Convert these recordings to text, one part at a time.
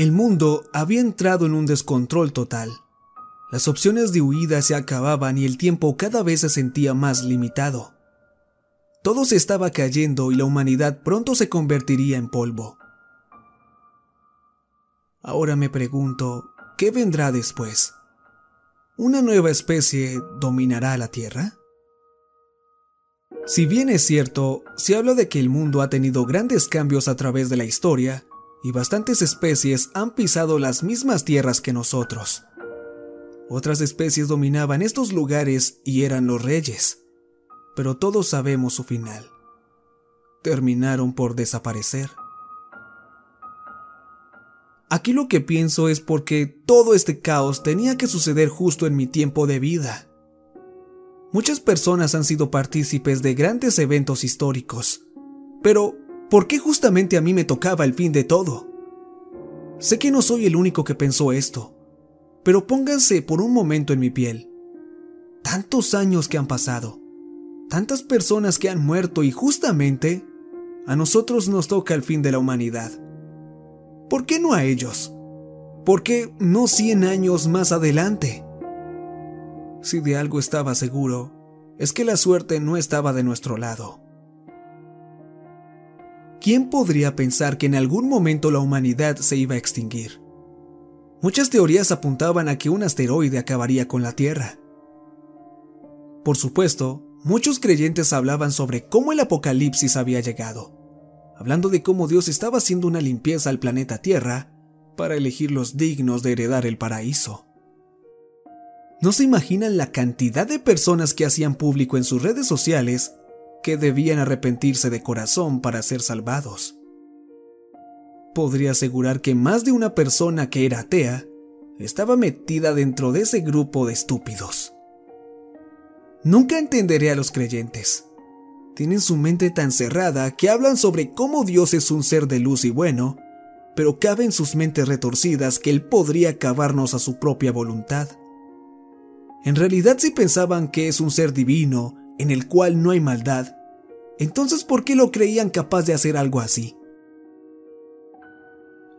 El mundo había entrado en un descontrol total. Las opciones de huida se acababan y el tiempo cada vez se sentía más limitado. Todo se estaba cayendo y la humanidad pronto se convertiría en polvo. Ahora me pregunto, ¿qué vendrá después? ¿Una nueva especie dominará la Tierra? Si bien es cierto, se habla de que el mundo ha tenido grandes cambios a través de la historia, y bastantes especies han pisado las mismas tierras que nosotros. Otras especies dominaban estos lugares y eran los reyes, pero todos sabemos su final. Terminaron por desaparecer. Aquí lo que pienso es porque todo este caos tenía que suceder justo en mi tiempo de vida. Muchas personas han sido partícipes de grandes eventos históricos, pero ¿por qué justamente a mí me tocaba el fin de todo? Sé que no soy el único que pensó esto, pero pónganse por un momento en mi piel. Tantos años que han pasado, tantas personas que han muerto y justamente a nosotros nos toca el fin de la humanidad. ¿Por qué no a ellos? ¿Por qué no 100 años más adelante? Si de algo estaba seguro, es que la suerte no estaba de nuestro lado. ¿Quién podría pensar que en algún momento la humanidad se iba a extinguir? Muchas teorías apuntaban a que un asteroide acabaría con la Tierra. Por supuesto, muchos creyentes hablaban sobre cómo el apocalipsis había llegado, hablando de cómo Dios estaba haciendo una limpieza al planeta Tierra para elegir los dignos de heredar el paraíso. No se imaginan la cantidad de personas que hacían público en sus redes sociales que debían arrepentirse de corazón para ser salvados. Podría asegurar que más de una persona que era atea estaba metida dentro de ese grupo de estúpidos. Nunca entenderé a los creyentes. Tienen su mente tan cerrada que hablan sobre cómo Dios es un ser de luz y bueno, pero cabe en sus mentes retorcidas que Él podría acabarnos a su propia voluntad. En realidad si pensaban que es un ser divino, en el cual no hay maldad, entonces ¿por qué lo creían capaz de hacer algo así?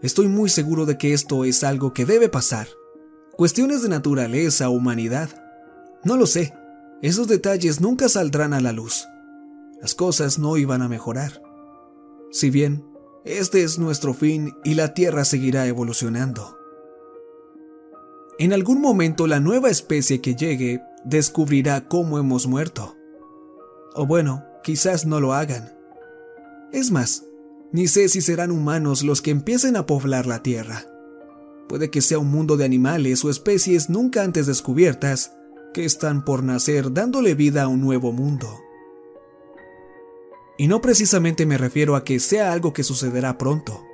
Estoy muy seguro de que esto es algo que debe pasar. Cuestiones de naturaleza humanidad. No lo sé. Esos detalles nunca saldrán a la luz. Las cosas no iban a mejorar. Si bien, este es nuestro fin y la Tierra seguirá evolucionando. En algún momento la nueva especie que llegue descubrirá cómo hemos muerto. O bueno, quizás no lo hagan. Es más, ni sé si serán humanos los que empiecen a poblar la Tierra. Puede que sea un mundo de animales o especies nunca antes descubiertas que están por nacer dándole vida a un nuevo mundo. Y no precisamente me refiero a que sea algo que sucederá pronto.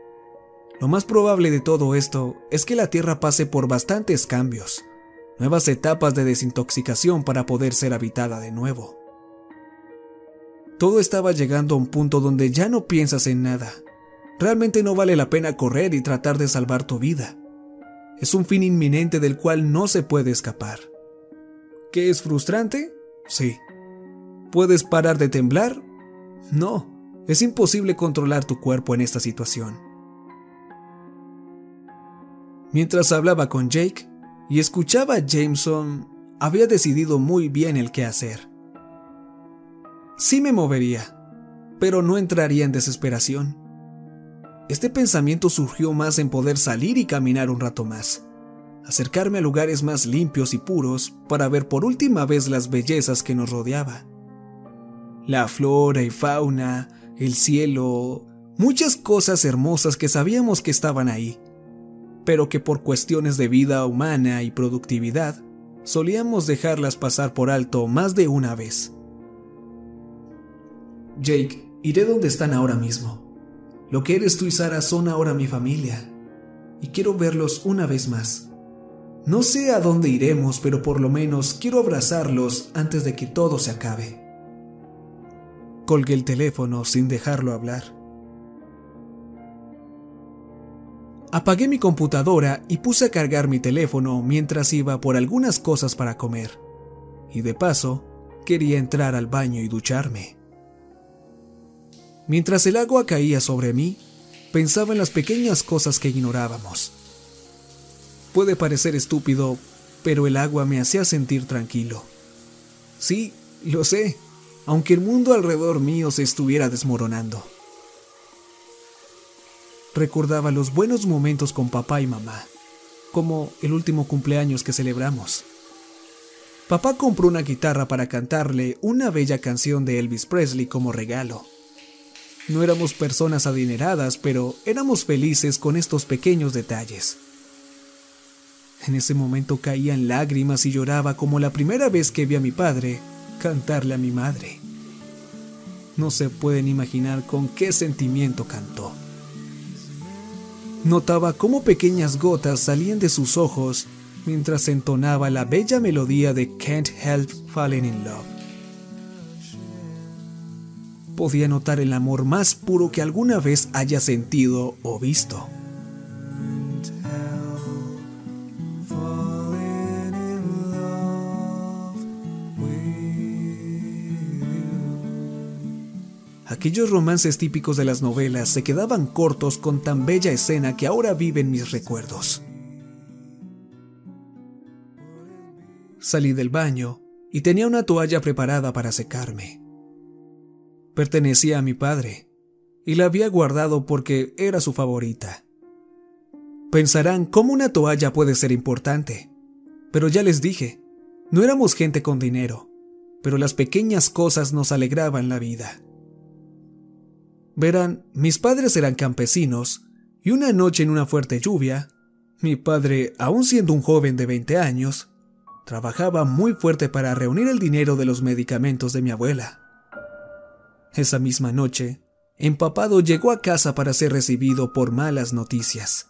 Lo más probable de todo esto es que la Tierra pase por bastantes cambios, nuevas etapas de desintoxicación para poder ser habitada de nuevo. Todo estaba llegando a un punto donde ya no piensas en nada. Realmente no vale la pena correr y tratar de salvar tu vida. Es un fin inminente del cual no se puede escapar. ¿Qué es frustrante? Sí. ¿Puedes parar de temblar? No. Es imposible controlar tu cuerpo en esta situación. Mientras hablaba con Jake y escuchaba a Jameson, había decidido muy bien el qué hacer. Sí me movería, pero no entraría en desesperación. Este pensamiento surgió más en poder salir y caminar un rato más, acercarme a lugares más limpios y puros para ver por última vez las bellezas que nos rodeaba. La flora y fauna, el cielo, muchas cosas hermosas que sabíamos que estaban ahí, pero que por cuestiones de vida humana y productividad solíamos dejarlas pasar por alto más de una vez. Jake, iré donde están ahora mismo. Lo que eres tú y Sara son ahora mi familia, y quiero verlos una vez más. No sé a dónde iremos, pero por lo menos quiero abrazarlos antes de que todo se acabe. Colgué el teléfono sin dejarlo hablar. Apagué mi computadora y puse a cargar mi teléfono mientras iba por algunas cosas para comer. Y de paso, quería entrar al baño y ducharme. Mientras el agua caía sobre mí, pensaba en las pequeñas cosas que ignorábamos. Puede parecer estúpido, pero el agua me hacía sentir tranquilo. Sí, lo sé, aunque el mundo alrededor mío se estuviera desmoronando. Recordaba los buenos momentos con papá y mamá, como el último cumpleaños que celebramos. Papá compró una guitarra para cantarle una bella canción de Elvis Presley como regalo. No éramos personas adineradas, pero éramos felices con estos pequeños detalles. En ese momento caían lágrimas y lloraba como la primera vez que vi a mi padre cantarle a mi madre. No se pueden imaginar con qué sentimiento cantó. Notaba cómo pequeñas gotas salían de sus ojos mientras entonaba la bella melodía de Can't Help Falling in Love. Podía notar el amor más puro que alguna vez haya sentido o visto. Aquellos romances típicos de las novelas se quedaban cortos con tan bella escena que ahora vive en mis recuerdos. Salí del baño y tenía una toalla preparada para secarme. Pertenecía a mi padre y la había guardado porque era su favorita. Pensarán cómo una toalla puede ser importante, pero ya les dije, no éramos gente con dinero, pero las pequeñas cosas nos alegraban la vida. Verán, mis padres eran campesinos y una noche en una fuerte lluvia, mi padre, aún siendo un joven de 20 años, Trabajaba muy fuerte para reunir el dinero de los medicamentos de mi abuela. Esa misma noche, empapado llegó a casa para ser recibido por malas noticias.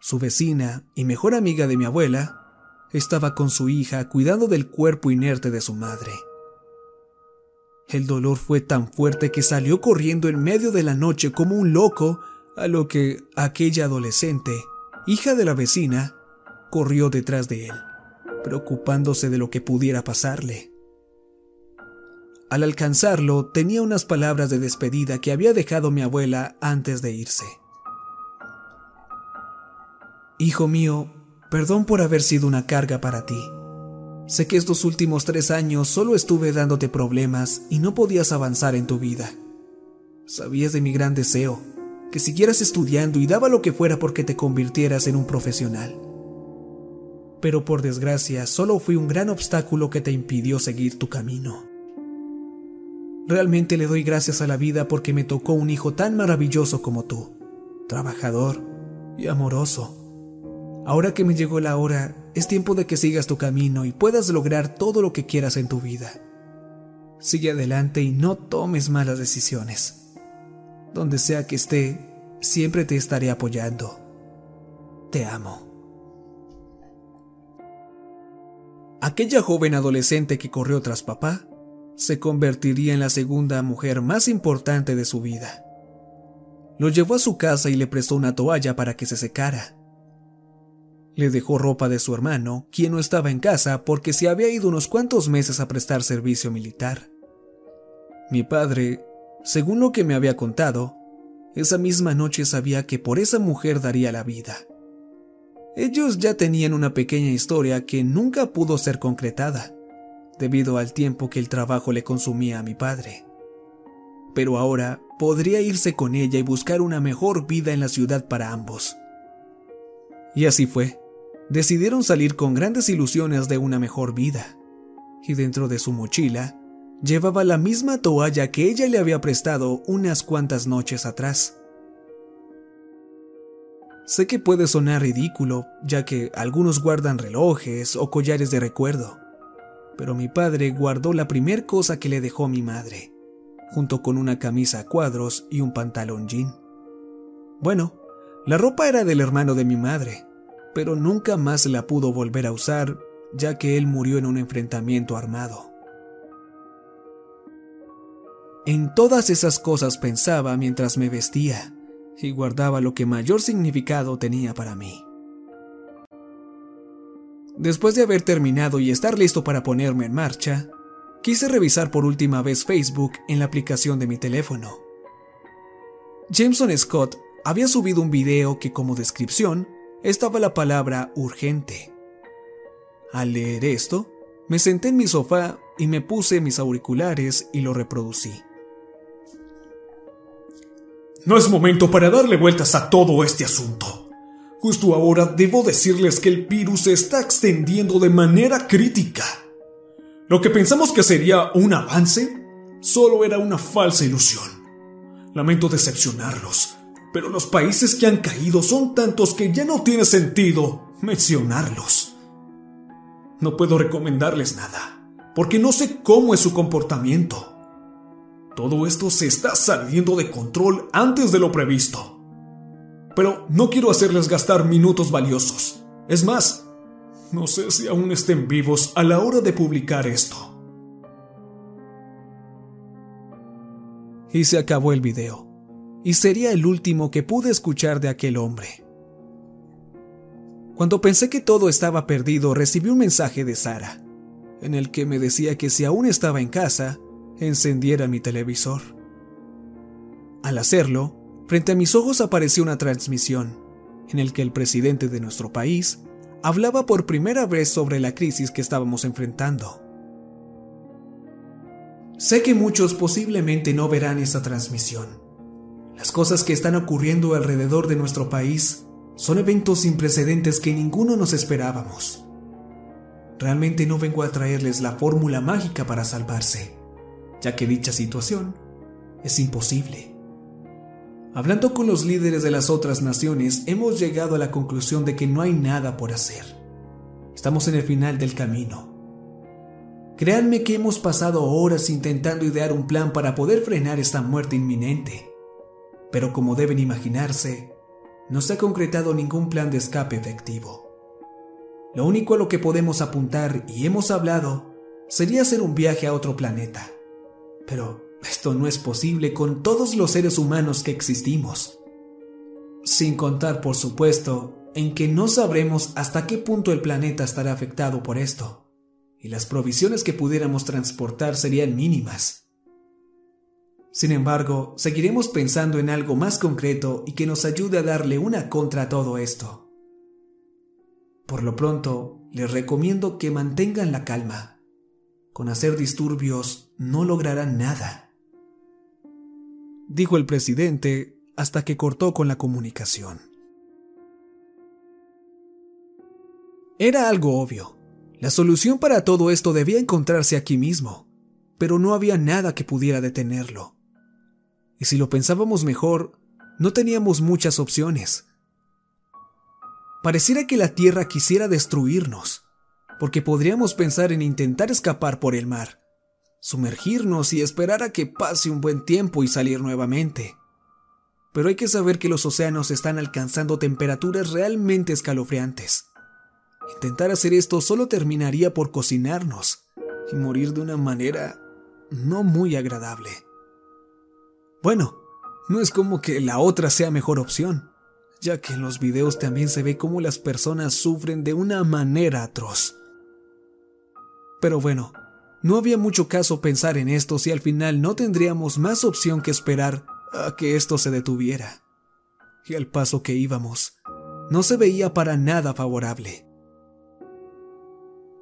Su vecina y mejor amiga de mi abuela estaba con su hija cuidando del cuerpo inerte de su madre. El dolor fue tan fuerte que salió corriendo en medio de la noche como un loco, a lo que aquella adolescente, hija de la vecina, corrió detrás de él preocupándose de lo que pudiera pasarle. Al alcanzarlo, tenía unas palabras de despedida que había dejado mi abuela antes de irse. Hijo mío, perdón por haber sido una carga para ti. Sé que estos últimos tres años solo estuve dándote problemas y no podías avanzar en tu vida. Sabías de mi gran deseo, que siguieras estudiando y daba lo que fuera porque te convirtieras en un profesional pero por desgracia solo fui un gran obstáculo que te impidió seguir tu camino. Realmente le doy gracias a la vida porque me tocó un hijo tan maravilloso como tú, trabajador y amoroso. Ahora que me llegó la hora, es tiempo de que sigas tu camino y puedas lograr todo lo que quieras en tu vida. Sigue adelante y no tomes malas decisiones. Donde sea que esté, siempre te estaré apoyando. Te amo. Aquella joven adolescente que corrió tras papá se convertiría en la segunda mujer más importante de su vida. Lo llevó a su casa y le prestó una toalla para que se secara. Le dejó ropa de su hermano, quien no estaba en casa porque se había ido unos cuantos meses a prestar servicio militar. Mi padre, según lo que me había contado, esa misma noche sabía que por esa mujer daría la vida. Ellos ya tenían una pequeña historia que nunca pudo ser concretada, debido al tiempo que el trabajo le consumía a mi padre. Pero ahora podría irse con ella y buscar una mejor vida en la ciudad para ambos. Y así fue. Decidieron salir con grandes ilusiones de una mejor vida. Y dentro de su mochila llevaba la misma toalla que ella le había prestado unas cuantas noches atrás. Sé que puede sonar ridículo, ya que algunos guardan relojes o collares de recuerdo, pero mi padre guardó la primer cosa que le dejó mi madre, junto con una camisa a cuadros y un pantalón jean. Bueno, la ropa era del hermano de mi madre, pero nunca más la pudo volver a usar, ya que él murió en un enfrentamiento armado. En todas esas cosas pensaba mientras me vestía y guardaba lo que mayor significado tenía para mí. Después de haber terminado y estar listo para ponerme en marcha, quise revisar por última vez Facebook en la aplicación de mi teléfono. Jameson Scott había subido un video que como descripción estaba la palabra urgente. Al leer esto, me senté en mi sofá y me puse mis auriculares y lo reproducí. No es momento para darle vueltas a todo este asunto. Justo ahora debo decirles que el virus se está extendiendo de manera crítica. Lo que pensamos que sería un avance solo era una falsa ilusión. Lamento decepcionarlos, pero los países que han caído son tantos que ya no tiene sentido mencionarlos. No puedo recomendarles nada, porque no sé cómo es su comportamiento. Todo esto se está saliendo de control antes de lo previsto. Pero no quiero hacerles gastar minutos valiosos. Es más, no sé si aún estén vivos a la hora de publicar esto. Y se acabó el video. Y sería el último que pude escuchar de aquel hombre. Cuando pensé que todo estaba perdido, recibí un mensaje de Sara, en el que me decía que si aún estaba en casa, encendiera mi televisor. Al hacerlo, frente a mis ojos apareció una transmisión, en el que el presidente de nuestro país hablaba por primera vez sobre la crisis que estábamos enfrentando. Sé que muchos posiblemente no verán esa transmisión. Las cosas que están ocurriendo alrededor de nuestro país son eventos sin precedentes que ninguno nos esperábamos. Realmente no vengo a traerles la fórmula mágica para salvarse, ya que dicha situación es imposible. Hablando con los líderes de las otras naciones, hemos llegado a la conclusión de que no hay nada por hacer. Estamos en el final del camino. Créanme que hemos pasado horas intentando idear un plan para poder frenar esta muerte inminente. Pero como deben imaginarse, no se ha concretado ningún plan de escape efectivo. Lo único a lo que podemos apuntar y hemos hablado sería hacer un viaje a otro planeta. Pero esto no es posible con todos los seres humanos que existimos. Sin contar, por supuesto, en que no sabremos hasta qué punto el planeta estará afectado por esto, y las provisiones que pudiéramos transportar serían mínimas. Sin embargo, seguiremos pensando en algo más concreto y que nos ayude a darle una contra a todo esto. Por lo pronto, les recomiendo que mantengan la calma. Con hacer disturbios no lograrán nada dijo el presidente hasta que cortó con la comunicación. Era algo obvio. La solución para todo esto debía encontrarse aquí mismo, pero no había nada que pudiera detenerlo. Y si lo pensábamos mejor, no teníamos muchas opciones. Pareciera que la Tierra quisiera destruirnos, porque podríamos pensar en intentar escapar por el mar, sumergirnos y esperar a que pase un buen tiempo y salir nuevamente. Pero hay que saber que los océanos están alcanzando temperaturas realmente escalofriantes. Intentar hacer esto solo terminaría por cocinarnos y morir de una manera no muy agradable. Bueno, no es como que la otra sea mejor opción, ya que en los videos también se ve cómo las personas sufren de una manera atroz. Pero bueno, no había mucho caso pensar en esto si al final no tendríamos más opción que esperar a que esto se detuviera. Y al paso que íbamos, no se veía para nada favorable.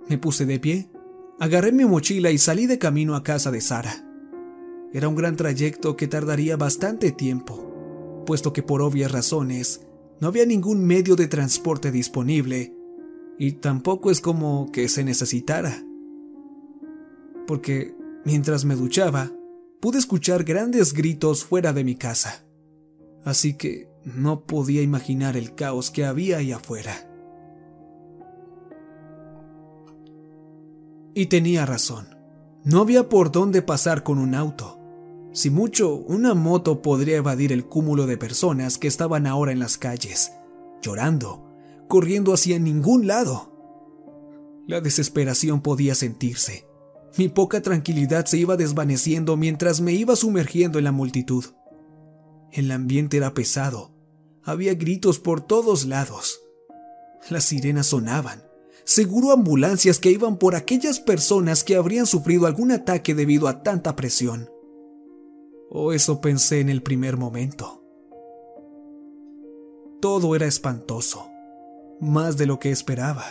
Me puse de pie, agarré mi mochila y salí de camino a casa de Sara. Era un gran trayecto que tardaría bastante tiempo, puesto que por obvias razones no había ningún medio de transporte disponible y tampoco es como que se necesitara porque mientras me duchaba, pude escuchar grandes gritos fuera de mi casa. Así que no podía imaginar el caos que había ahí afuera. Y tenía razón. No había por dónde pasar con un auto. Si mucho, una moto podría evadir el cúmulo de personas que estaban ahora en las calles, llorando, corriendo hacia ningún lado. La desesperación podía sentirse mi poca tranquilidad se iba desvaneciendo mientras me iba sumergiendo en la multitud. El ambiente era pesado. Había gritos por todos lados. Las sirenas sonaban. Seguro ambulancias que iban por aquellas personas que habrían sufrido algún ataque debido a tanta presión. O eso pensé en el primer momento. Todo era espantoso. más de lo que esperaba.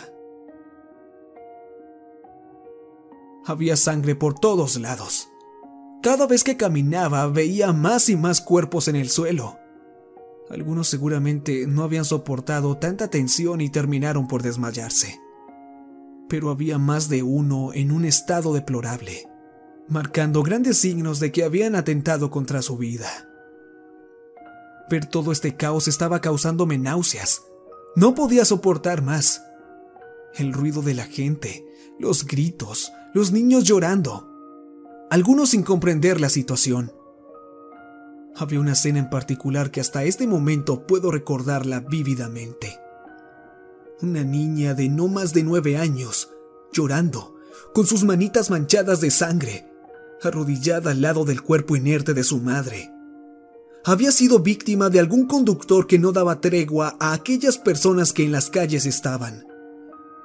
Había sangre por todos lados. Cada vez que caminaba veía más y más cuerpos en el suelo. Algunos seguramente no habían soportado tanta tensión y terminaron por desmayarse. Pero había más de uno en un estado deplorable, marcando grandes signos de que habían atentado contra su vida. Ver todo este caos estaba causándome náuseas. No podía soportar más. El ruido de la gente, los gritos, los niños llorando, algunos sin comprender la situación. Había una escena en particular que hasta este momento puedo recordarla vívidamente. Una niña de no más de nueve años, llorando, con sus manitas manchadas de sangre, arrodillada al lado del cuerpo inerte de su madre. Había sido víctima de algún conductor que no daba tregua a aquellas personas que en las calles estaban.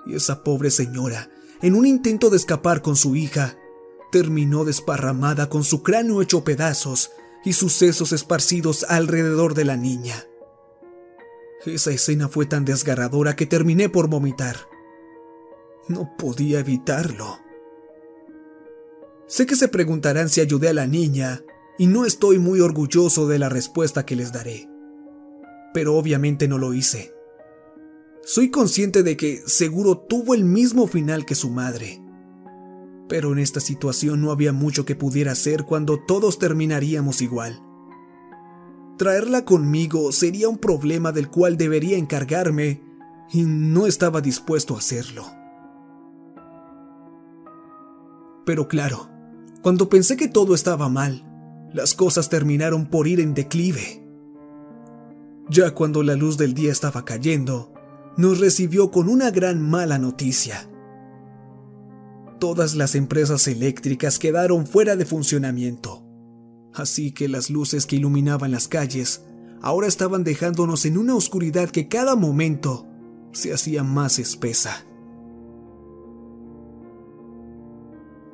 Y esa pobre señora, en un intento de escapar con su hija, terminó desparramada con su cráneo hecho pedazos y sus sesos esparcidos alrededor de la niña. Esa escena fue tan desgarradora que terminé por vomitar. No podía evitarlo. Sé que se preguntarán si ayudé a la niña, y no estoy muy orgulloso de la respuesta que les daré. Pero obviamente no lo hice. Soy consciente de que seguro tuvo el mismo final que su madre pero en esta situación no había mucho que pudiera hacer cuando todos terminaríamos igual. Traerla conmigo sería un problema del cual debería encargarme y no estaba dispuesto a hacerlo. Pero claro, cuando pensé que todo estaba mal, las cosas terminaron por ir en declive. Ya cuando la luz del día estaba cayendo, nos recibió con una gran mala noticia todas las empresas eléctricas quedaron fuera de funcionamiento. Así que las luces que iluminaban las calles ahora estaban dejándonos en una oscuridad que cada momento se hacía más espesa.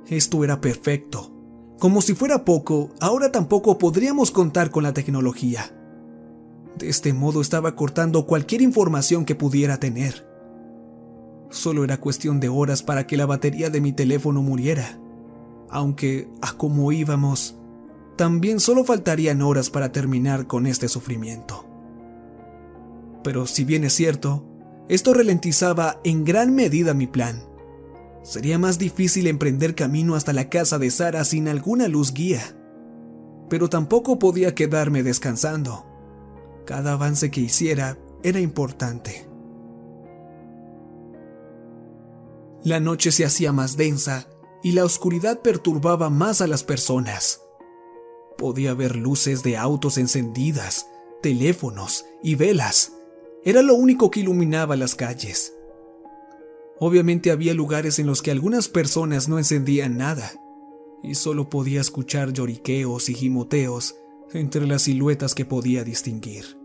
Esto era perfecto. Como si fuera poco, ahora tampoco podríamos contar con la tecnología. De este modo estaba cortando cualquier información que pudiera tener. Solo era cuestión de horas para que la batería de mi teléfono muriera. Aunque, a como íbamos, también solo faltarían horas para terminar con este sufrimiento. Pero si bien es cierto, esto ralentizaba en gran medida mi plan. Sería más difícil emprender camino hasta la casa de Sara sin alguna luz guía. Pero tampoco podía quedarme descansando. Cada avance que hiciera era importante. La noche se hacía más densa y la oscuridad perturbaba más a las personas. Podía ver luces de autos encendidas, teléfonos y velas. Era lo único que iluminaba las calles. Obviamente había lugares en los que algunas personas no encendían nada, y solo podía escuchar lloriqueos y gimoteos entre las siluetas que podía distinguir.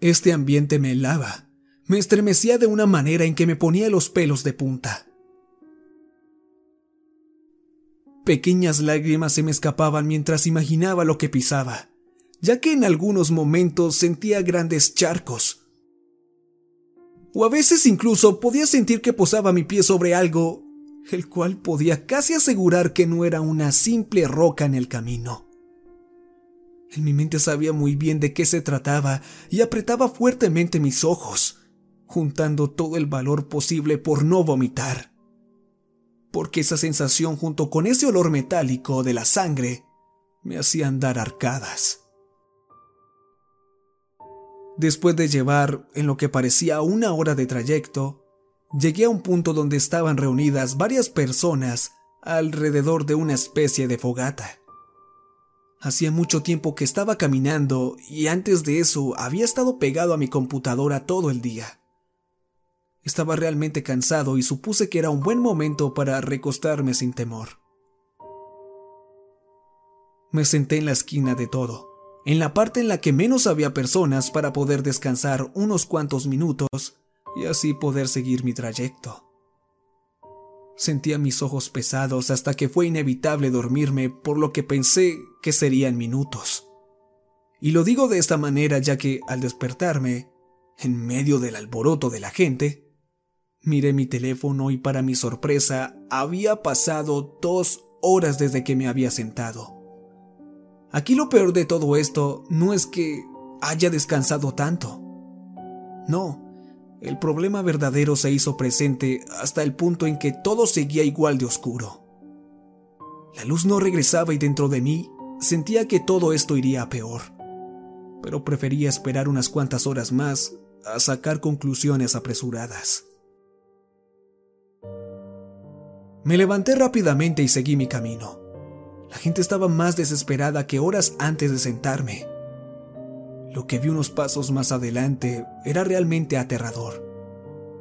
Este ambiente me helaba me estremecía de una manera en que me ponía los pelos de punta. Pequeñas lágrimas se me escapaban mientras imaginaba lo que pisaba, ya que en algunos momentos sentía grandes charcos. O a veces incluso podía sentir que posaba mi pie sobre algo, el cual podía casi asegurar que no era una simple roca en el camino. En mi mente sabía muy bien de qué se trataba y apretaba fuertemente mis ojos juntando todo el valor posible por no vomitar. Porque esa sensación junto con ese olor metálico de la sangre me hacían dar arcadas. Después de llevar en lo que parecía una hora de trayecto, llegué a un punto donde estaban reunidas varias personas alrededor de una especie de fogata. Hacía mucho tiempo que estaba caminando y antes de eso había estado pegado a mi computadora todo el día. Estaba realmente cansado y supuse que era un buen momento para recostarme sin temor. Me senté en la esquina de todo, en la parte en la que menos había personas para poder descansar unos cuantos minutos y así poder seguir mi trayecto. Sentía mis ojos pesados hasta que fue inevitable dormirme por lo que pensé que serían minutos. Y lo digo de esta manera ya que, al despertarme, En medio del alboroto de la gente, miré mi teléfono y para mi sorpresa había pasado dos horas desde que me había sentado. Aquí lo peor de todo esto no es que haya descansado tanto. No, el problema verdadero se hizo presente hasta el punto en que todo seguía igual de oscuro. La luz no regresaba y dentro de mí sentía que todo esto iría a peor, pero prefería esperar unas cuantas horas más a sacar conclusiones apresuradas. Me levanté rápidamente y seguí mi camino. La gente estaba más desesperada que horas antes de sentarme. Lo que vi unos pasos más adelante era realmente aterrador,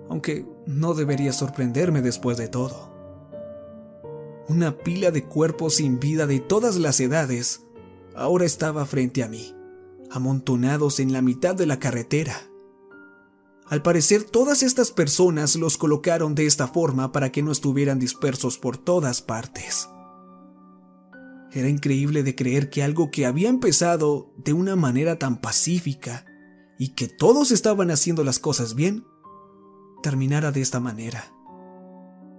aunque no debería sorprenderme después de todo. Una pila de cuerpos sin vida de todas las edades ahora estaba frente a mí, amontonados en la mitad de la carretera. Al parecer todas estas personas los colocaron de esta forma para que no estuvieran dispersos por todas partes. Era increíble de creer que algo que había empezado de una manera tan pacífica y que todos estaban haciendo las cosas bien, terminara de esta manera.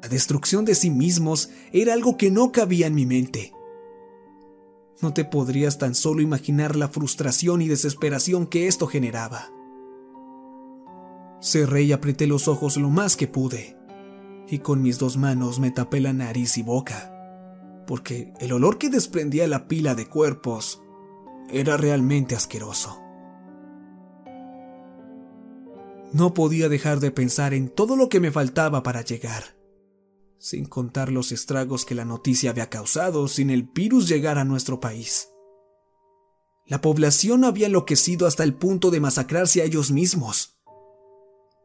La destrucción de sí mismos era algo que no cabía en mi mente. No te podrías tan solo imaginar la frustración y desesperación que esto generaba. Cerré y apreté los ojos lo más que pude, y con mis dos manos me tapé la nariz y boca porque el olor que desprendía la pila de cuerpos era realmente asqueroso. No podía dejar de pensar en todo lo que me faltaba para llegar, sin contar los estragos que la noticia había causado sin el virus llegar a nuestro país. La población había enloquecido hasta el punto de masacrarse a ellos mismos.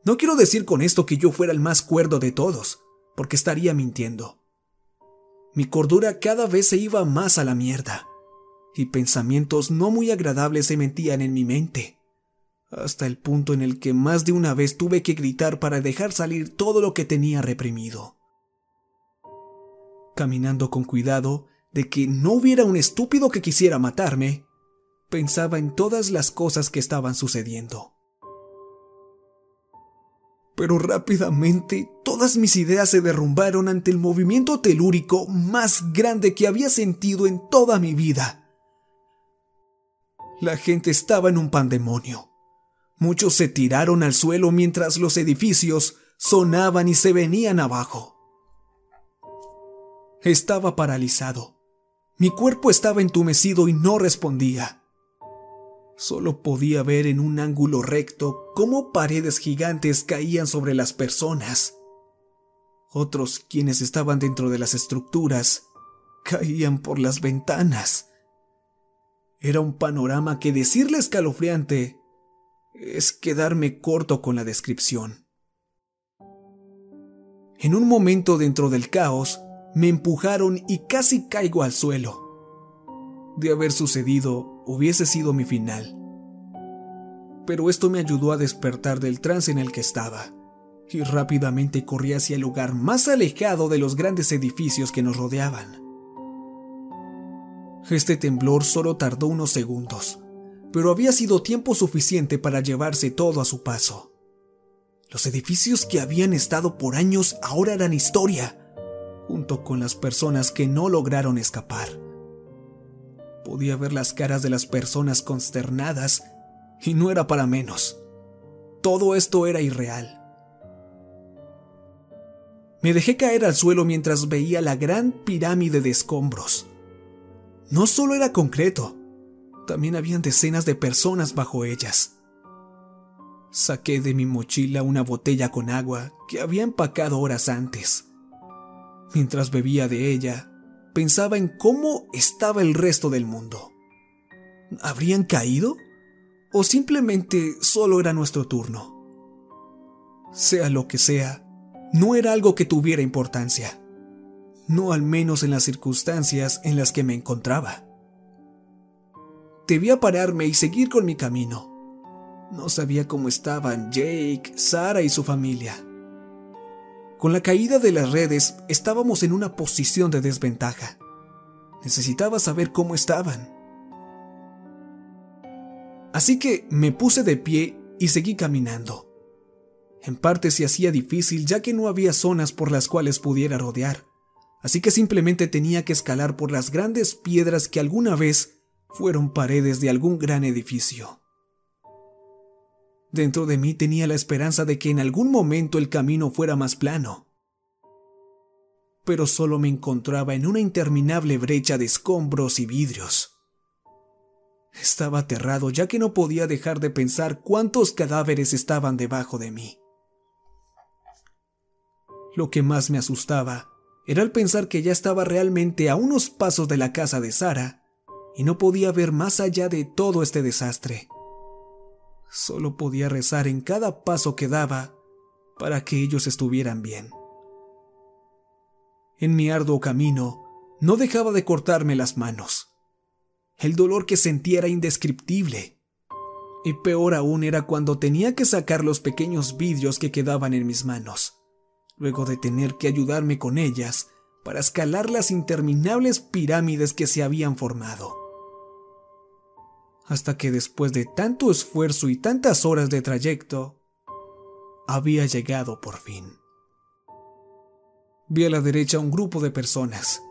No quiero decir con esto que yo fuera el más cuerdo de todos, porque estaría mintiendo. Mi cordura cada vez se iba más a la mierda, y pensamientos no muy agradables se metían en mi mente, hasta el punto en el que más de una vez tuve que gritar para dejar salir todo lo que tenía reprimido. Caminando con cuidado de que no hubiera un estúpido que quisiera matarme, pensaba en todas las cosas que estaban sucediendo pero rápidamente todas mis ideas se derrumbaron ante el movimiento telúrico más grande que había sentido en toda mi vida. La gente estaba en un pandemonio. Muchos se tiraron al suelo mientras los edificios sonaban y se venían abajo. Estaba paralizado. Mi cuerpo estaba entumecido y no respondía. Solo podía ver en un ángulo recto cómo paredes gigantes caían sobre las personas. Otros, quienes estaban dentro de las estructuras, caían por las ventanas. Era un panorama que decirle escalofriante es quedarme corto con la descripción. En un momento dentro del caos, me empujaron y casi caigo al suelo. De haber sucedido, hubiese sido mi final. Pero esto me ayudó a despertar del trance en el que estaba, y rápidamente corrí hacia el lugar más alejado de los grandes edificios que nos rodeaban. Este temblor solo tardó unos segundos, pero había sido tiempo suficiente para llevarse todo a su paso. Los edificios que habían estado por años ahora eran historia, junto con las personas que no lograron escapar. Podía ver las caras de las personas consternadas y no era para menos. Todo esto era irreal. Me dejé caer al suelo mientras veía la gran pirámide de escombros. No solo era concreto, también habían decenas de personas bajo ellas. Saqué de mi mochila una botella con agua que había empacado horas antes. Mientras bebía de ella, pensaba en cómo estaba el resto del mundo. ¿Habrían caído? ¿O simplemente solo era nuestro turno? Sea lo que sea, no era algo que tuviera importancia. No al menos en las circunstancias en las que me encontraba. Debía pararme y seguir con mi camino. No sabía cómo estaban Jake, Sara y su familia. Con la caída de las redes estábamos en una posición de desventaja. Necesitaba saber cómo estaban. Así que me puse de pie y seguí caminando. En parte se hacía difícil ya que no había zonas por las cuales pudiera rodear, así que simplemente tenía que escalar por las grandes piedras que alguna vez fueron paredes de algún gran edificio. Dentro de mí tenía la esperanza de que en algún momento el camino fuera más plano. Pero solo me encontraba en una interminable brecha de escombros y vidrios. Estaba aterrado ya que no podía dejar de pensar cuántos cadáveres estaban debajo de mí. Lo que más me asustaba era el pensar que ya estaba realmente a unos pasos de la casa de Sara y no podía ver más allá de todo este desastre. Solo podía rezar en cada paso que daba para que ellos estuvieran bien. En mi arduo camino no dejaba de cortarme las manos. El dolor que sentía era indescriptible. Y peor aún era cuando tenía que sacar los pequeños vidrios que quedaban en mis manos, luego de tener que ayudarme con ellas para escalar las interminables pirámides que se habían formado. Hasta que después de tanto esfuerzo y tantas horas de trayecto, había llegado por fin. Vi a la derecha un grupo de personas,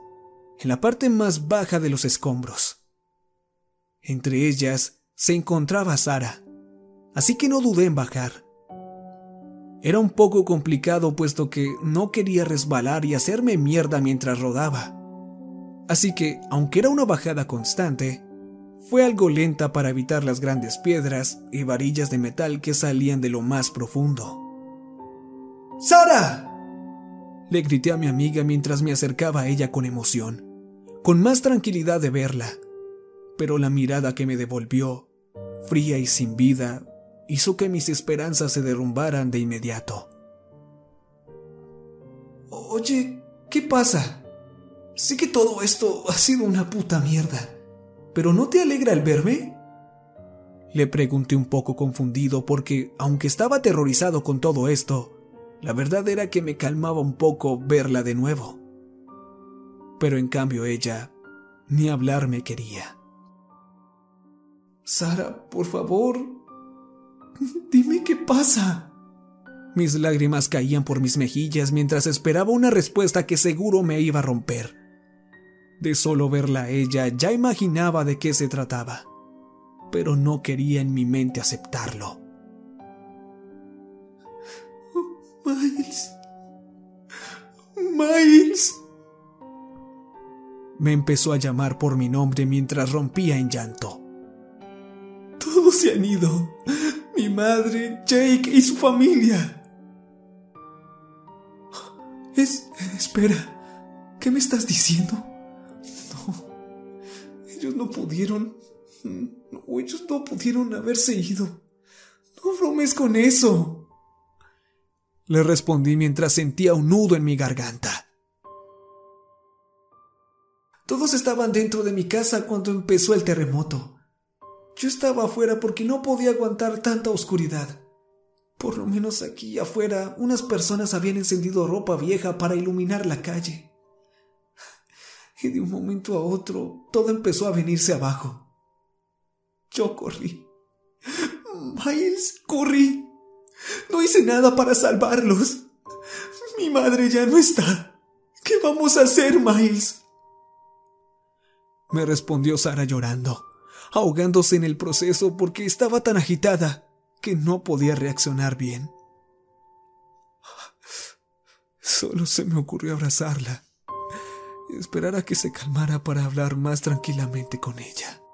en la parte más baja de los escombros. Entre ellas se encontraba Sara, así que no dudé en bajar. Era un poco complicado puesto que no quería resbalar y hacerme mierda mientras rodaba. Así que, aunque era una bajada constante, fue algo lenta para evitar las grandes piedras y varillas de metal que salían de lo más profundo. ¡Sara! Le grité a mi amiga mientras me acercaba a ella con emoción, con más tranquilidad de verla pero la mirada que me devolvió, fría y sin vida, hizo que mis esperanzas se derrumbaran de inmediato. Oye, ¿qué pasa? Sé que todo esto ha sido una puta mierda, pero ¿no te alegra el verme? Le pregunté un poco confundido porque, aunque estaba aterrorizado con todo esto, la verdad era que me calmaba un poco verla de nuevo. Pero en cambio ella ni hablar me quería. Sara, por favor, dime qué pasa. Mis lágrimas caían por mis mejillas mientras esperaba una respuesta que seguro me iba a romper. De solo verla a ella ya imaginaba de qué se trataba, pero no quería en mi mente aceptarlo. Miles. Miles. Me empezó a llamar por mi nombre mientras rompía en llanto. Todos se han ido. Mi madre, Jake y su familia. Es... Espera. ¿Qué me estás diciendo? Ellos no pudieron... No, ellos no pudieron haberse ido. No bromes con eso. Le respondí mientras sentía un nudo en mi garganta. Todos estaban dentro de mi casa cuando empezó el terremoto. Yo estaba afuera porque no podía aguantar tanta oscuridad. Por lo menos aquí afuera unas personas habían encendido ropa vieja para iluminar la calle. Y de un momento a otro todo empezó a venirse abajo. Yo corrí. Miles, corrí. No hice nada para salvarlos. Mi madre ya no está. ¿Qué vamos a hacer, Miles? Me respondió Sara llorando ahogándose en el proceso porque estaba tan agitada que no podía reaccionar bien. Solo se me ocurrió abrazarla esperar a que se calmara para hablar más tranquilamente con ella.